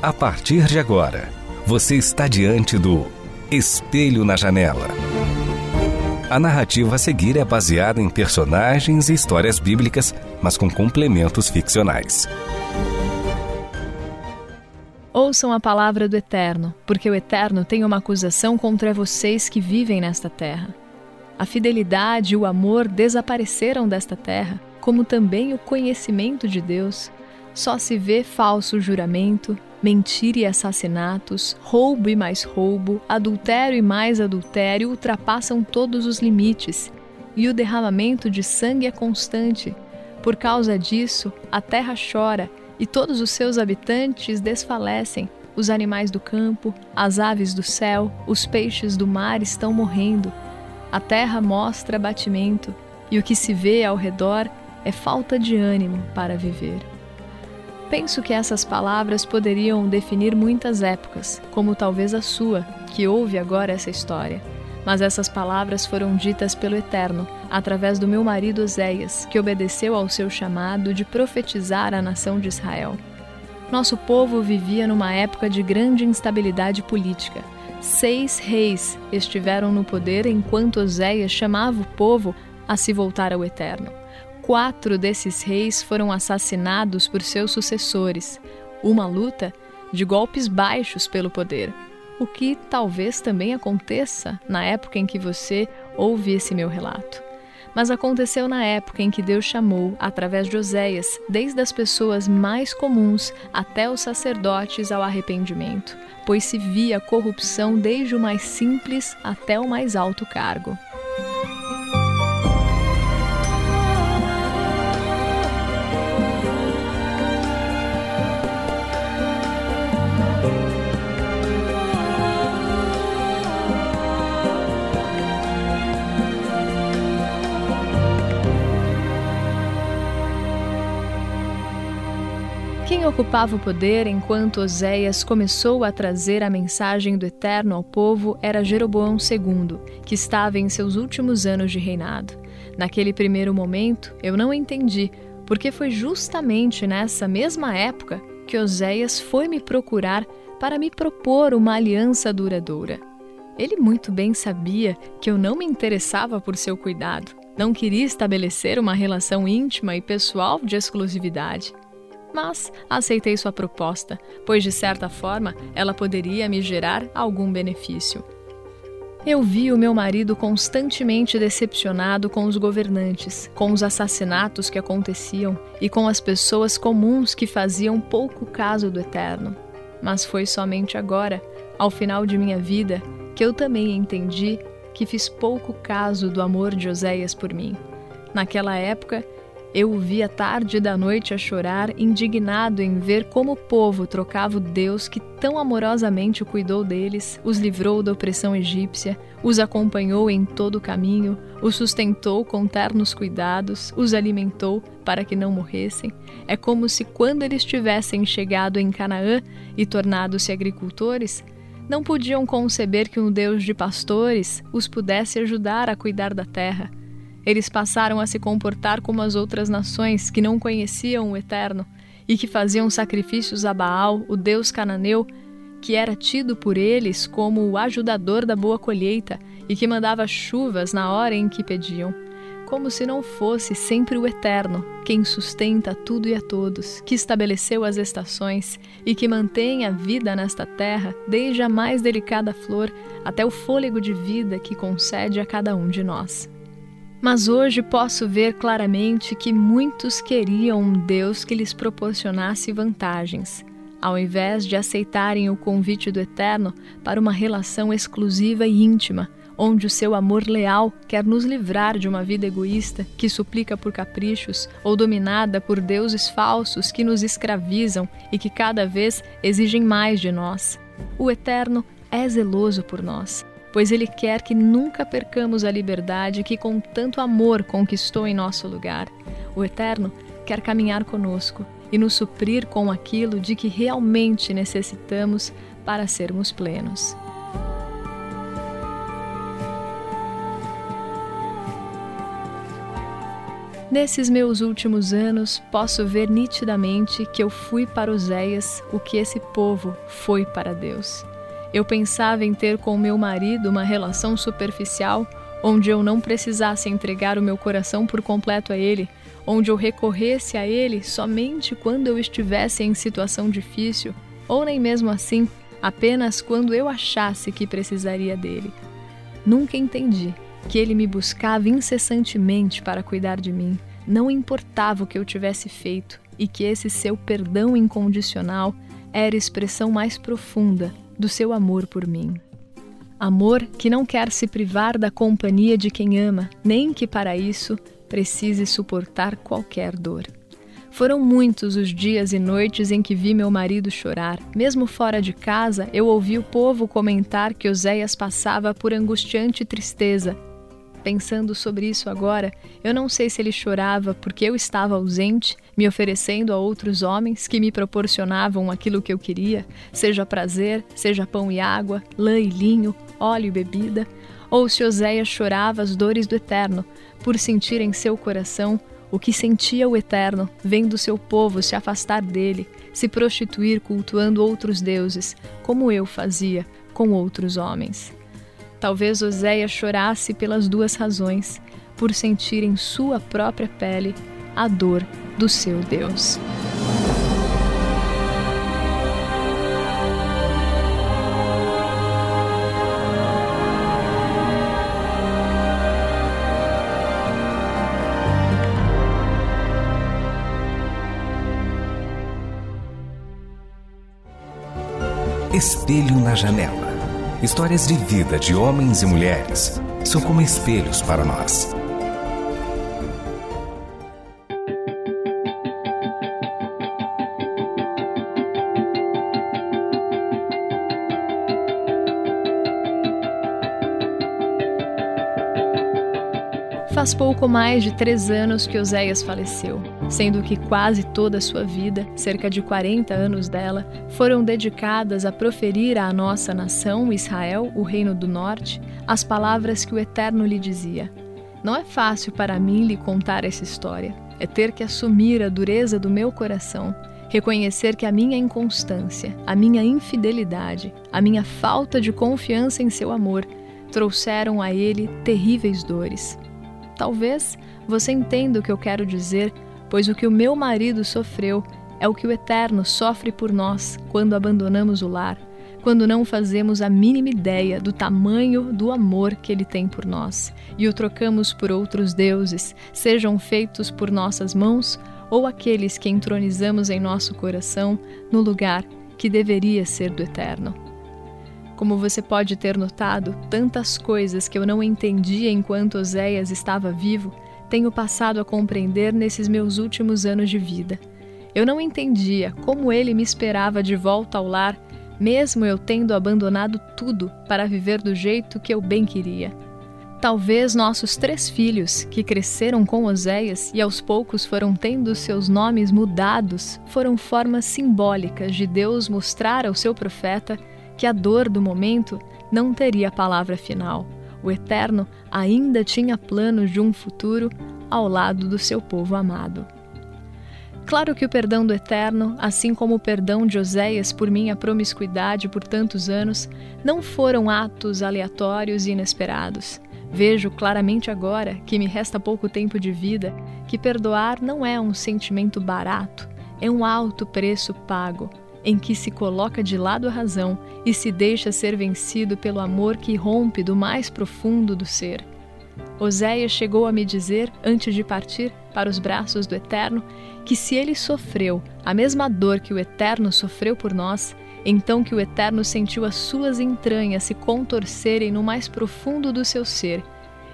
A partir de agora, você está diante do Espelho na Janela. A narrativa a seguir é baseada em personagens e histórias bíblicas, mas com complementos ficcionais. Ouçam a palavra do Eterno, porque o Eterno tem uma acusação contra vocês que vivem nesta terra. A fidelidade e o amor desapareceram desta terra, como também o conhecimento de Deus. Só se vê falso juramento, mentira e assassinatos, roubo e mais roubo, adultério e mais adultério ultrapassam todos os limites, e o derramamento de sangue é constante. Por causa disso, a terra chora e todos os seus habitantes desfalecem. Os animais do campo, as aves do céu, os peixes do mar estão morrendo. A terra mostra abatimento, e o que se vê ao redor é falta de ânimo para viver. Penso que essas palavras poderiam definir muitas épocas, como talvez a sua, que ouve agora essa história. Mas essas palavras foram ditas pelo Eterno, através do meu marido Oséias, que obedeceu ao seu chamado de profetizar a nação de Israel. Nosso povo vivia numa época de grande instabilidade política. Seis reis estiveram no poder enquanto Oséias chamava o povo a se voltar ao Eterno. Quatro desses reis foram assassinados por seus sucessores, uma luta de golpes baixos pelo poder, o que talvez também aconteça na época em que você ouve esse meu relato. Mas aconteceu na época em que Deus chamou, através de Oséias, desde as pessoas mais comuns até os sacerdotes ao arrependimento, pois se via corrupção desde o mais simples até o mais alto cargo. Ocupava o poder enquanto Oséias começou a trazer a mensagem do Eterno ao povo era Jeroboão II, que estava em seus últimos anos de reinado. Naquele primeiro momento, eu não entendi, porque foi justamente nessa mesma época que Oséias foi me procurar para me propor uma aliança duradoura. Ele muito bem sabia que eu não me interessava por seu cuidado, não queria estabelecer uma relação íntima e pessoal de exclusividade mas aceitei sua proposta, pois de certa forma ela poderia me gerar algum benefício. Eu vi o meu marido constantemente decepcionado com os governantes, com os assassinatos que aconteciam e com as pessoas comuns que faziam pouco caso do eterno. Mas foi somente agora, ao final de minha vida, que eu também entendi que fiz pouco caso do amor de Oséias por mim. Naquela época, eu o via tarde da noite a chorar, indignado em ver como o povo trocava o Deus que tão amorosamente cuidou deles, os livrou da opressão egípcia, os acompanhou em todo o caminho, os sustentou com ternos cuidados, os alimentou para que não morressem. É como se quando eles tivessem chegado em Canaã e tornado-se agricultores, não podiam conceber que um Deus de pastores os pudesse ajudar a cuidar da terra eles passaram a se comportar como as outras nações que não conheciam o Eterno e que faziam sacrifícios a Baal, o deus cananeu, que era tido por eles como o ajudador da boa colheita e que mandava chuvas na hora em que pediam. Como se não fosse sempre o Eterno quem sustenta tudo e a todos, que estabeleceu as estações e que mantém a vida nesta terra, desde a mais delicada flor até o fôlego de vida que concede a cada um de nós. Mas hoje posso ver claramente que muitos queriam um Deus que lhes proporcionasse vantagens, ao invés de aceitarem o convite do Eterno para uma relação exclusiva e íntima, onde o seu amor leal quer nos livrar de uma vida egoísta que suplica por caprichos ou dominada por deuses falsos que nos escravizam e que cada vez exigem mais de nós. O Eterno é zeloso por nós, pois Ele quer que nunca percamos a liberdade que com tanto amor conquistou em nosso lugar. O Eterno quer caminhar conosco e nos suprir com aquilo de que realmente necessitamos para sermos plenos. Nesses meus últimos anos, posso ver nitidamente que eu fui para Oséias o que esse povo foi para Deus. Eu pensava em ter com meu marido uma relação superficial, onde eu não precisasse entregar o meu coração por completo a ele, onde eu recorresse a ele somente quando eu estivesse em situação difícil, ou nem mesmo assim, apenas quando eu achasse que precisaria dele. Nunca entendi que ele me buscava incessantemente para cuidar de mim, não importava o que eu tivesse feito, e que esse seu perdão incondicional era expressão mais profunda do seu amor por mim. Amor que não quer se privar da companhia de quem ama, nem que para isso precise suportar qualquer dor. Foram muitos os dias e noites em que vi meu marido chorar. Mesmo fora de casa, eu ouvi o povo comentar que Oséias passava por angustiante tristeza Pensando sobre isso agora, eu não sei se ele chorava porque eu estava ausente, me oferecendo a outros homens que me proporcionavam aquilo que eu queria, seja prazer, seja pão e água, lã e linho, óleo e bebida, ou se Oséias chorava as dores do eterno, por sentir em seu coração o que sentia o Eterno, vendo seu povo se afastar dele, se prostituir cultuando outros deuses, como eu fazia com outros homens. Talvez Oséia chorasse pelas duas razões, por sentir em sua própria pele a dor do seu Deus. Espelho na janela. Histórias de vida de homens e mulheres são como espelhos para nós. Faz pouco mais de três anos que Oséias faleceu, sendo que quase toda a sua vida, cerca de 40 anos dela, foram dedicadas a proferir à nossa nação, Israel, o Reino do Norte, as palavras que o Eterno lhe dizia. Não é fácil para mim lhe contar essa história. É ter que assumir a dureza do meu coração, reconhecer que a minha inconstância, a minha infidelidade, a minha falta de confiança em seu amor trouxeram a ele terríveis dores. Talvez você entenda o que eu quero dizer, pois o que o meu marido sofreu é o que o Eterno sofre por nós quando abandonamos o lar, quando não fazemos a mínima ideia do tamanho do amor que ele tem por nós e o trocamos por outros deuses, sejam feitos por nossas mãos ou aqueles que entronizamos em nosso coração no lugar que deveria ser do Eterno. Como você pode ter notado, tantas coisas que eu não entendia enquanto Oséias estava vivo, tenho passado a compreender nesses meus últimos anos de vida. Eu não entendia como ele me esperava de volta ao lar, mesmo eu tendo abandonado tudo para viver do jeito que eu bem queria. Talvez nossos três filhos, que cresceram com Oséias e aos poucos foram tendo seus nomes mudados, foram formas simbólicas de Deus mostrar ao seu profeta que a dor do momento não teria palavra final. O Eterno ainda tinha planos de um futuro ao lado do seu povo amado. Claro que o perdão do Eterno, assim como o perdão de Oséias por minha promiscuidade por tantos anos, não foram atos aleatórios e inesperados. Vejo claramente agora, que me resta pouco tempo de vida, que perdoar não é um sentimento barato, é um alto preço pago, em que se coloca de lado a razão e se deixa ser vencido pelo amor que rompe do mais profundo do ser. Oséias chegou a me dizer, antes de partir, para os braços do Eterno, que se ele sofreu a mesma dor que o Eterno sofreu por nós, então que o Eterno sentiu as suas entranhas se contorcerem no mais profundo do seu ser,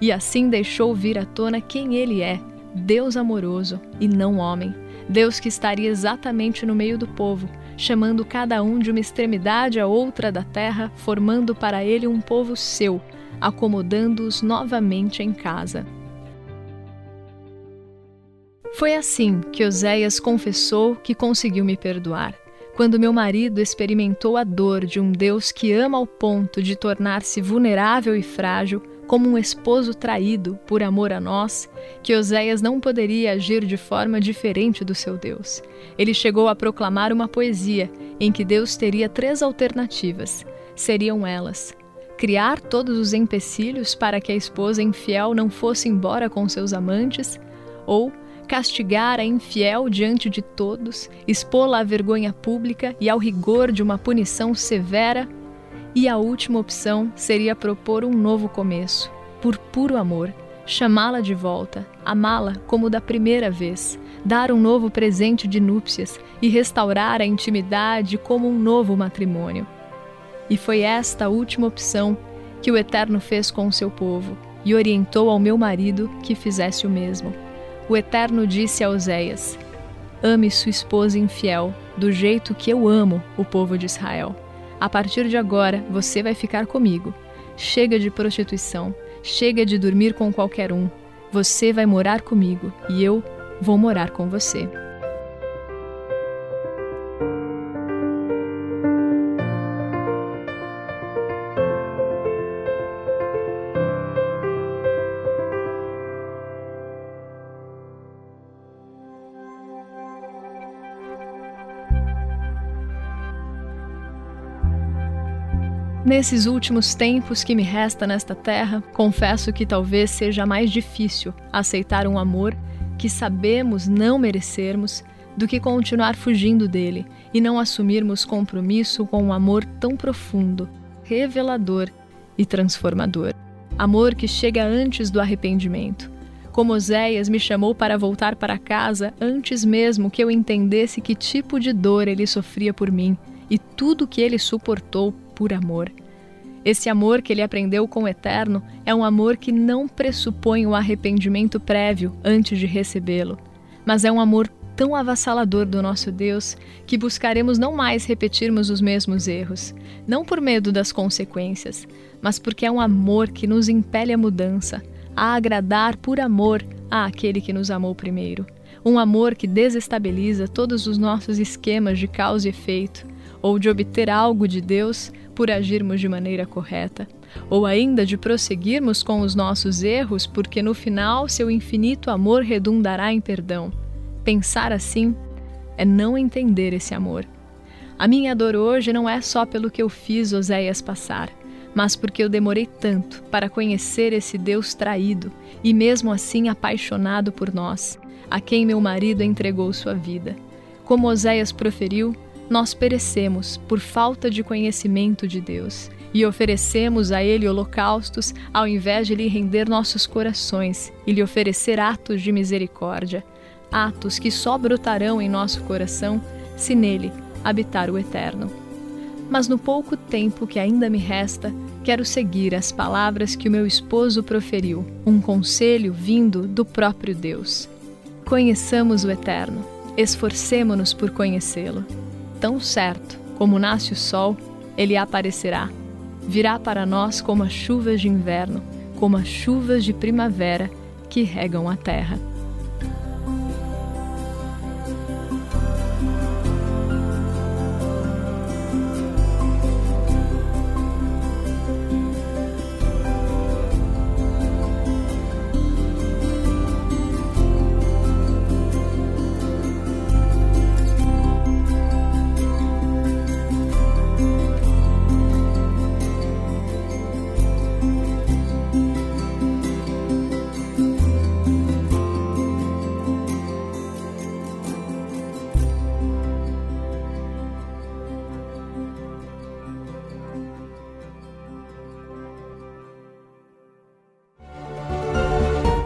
e assim deixou vir à tona quem ele é, Deus amoroso e não homem, Deus que estaria exatamente no meio do povo, chamando cada um de uma extremidade a outra da terra, formando para ele um povo seu, acomodando-os novamente em casa. Foi assim que Oséias confessou que conseguiu me perdoar. Quando meu marido experimentou a dor de um Deus que ama ao ponto de tornar-se vulnerável e frágil, como um esposo traído por amor a nós, que Oséias não poderia agir de forma diferente do seu Deus. Ele chegou a proclamar uma poesia em que Deus teria três alternativas. Seriam elas: criar todos os empecilhos para que a esposa infiel não fosse embora com seus amantes, ou castigar a infiel diante de todos, expô-la à vergonha pública e ao rigor de uma punição severa e a última opção seria propor um novo começo, por puro amor, chamá-la de volta, amá-la como da primeira vez, dar um novo presente de núpcias e restaurar a intimidade como um novo matrimônio. E foi esta última opção que o Eterno fez com o seu povo e orientou ao meu marido que fizesse o mesmo. O Eterno disse a Oséias: Ame sua esposa infiel, do jeito que eu amo o povo de Israel. A partir de agora, você vai ficar comigo. Chega de prostituição, chega de dormir com qualquer um. Você vai morar comigo e eu vou morar com você. Nesses últimos tempos que me resta nesta terra, confesso que talvez seja mais difícil aceitar um amor que sabemos não merecermos do que continuar fugindo dele e não assumirmos compromisso com um amor tão profundo, revelador e transformador. Amor que chega antes do arrependimento. Como Oséias me chamou para voltar para casa antes mesmo que eu entendesse que tipo de dor ele sofria por mim e tudo que ele suportou por amor. Esse amor que ele aprendeu com o Eterno é um amor que não pressupõe o arrependimento prévio antes de recebê-lo, mas é um amor tão avassalador do nosso Deus que buscaremos não mais repetirmos os mesmos erros, não por medo das consequências, mas porque é um amor que nos impele à mudança, a agradar por amor àquele que nos amou primeiro. Um amor que desestabiliza todos os nossos esquemas de causa e efeito, ou de obter algo de Deus por agirmos de maneira correta, ou ainda de prosseguirmos com os nossos erros, porque no final seu infinito amor redundará em perdão. Pensar assim é não entender esse amor. A minha dor hoje não é só pelo que eu fiz Oséias passar, mas porque eu demorei tanto para conhecer esse Deus traído e mesmo assim apaixonado por nós, a quem meu marido entregou sua vida. Como Oséias proferiu, nós perecemos por falta de conhecimento de Deus e oferecemos a Ele holocaustos ao invés de lhe render nossos corações e lhe oferecer atos de misericórdia, atos que só brotarão em nosso coração se nele habitar o Eterno. Mas no pouco tempo que ainda me resta, quero seguir as palavras que o meu esposo proferiu, um conselho vindo do próprio Deus. Conheçamos o Eterno, esforcemo-nos por conhecê-lo tão certo como nasce o sol, ele aparecerá. Virá para nós como as chuvas de inverno, como as chuvas de primavera que regam a terra.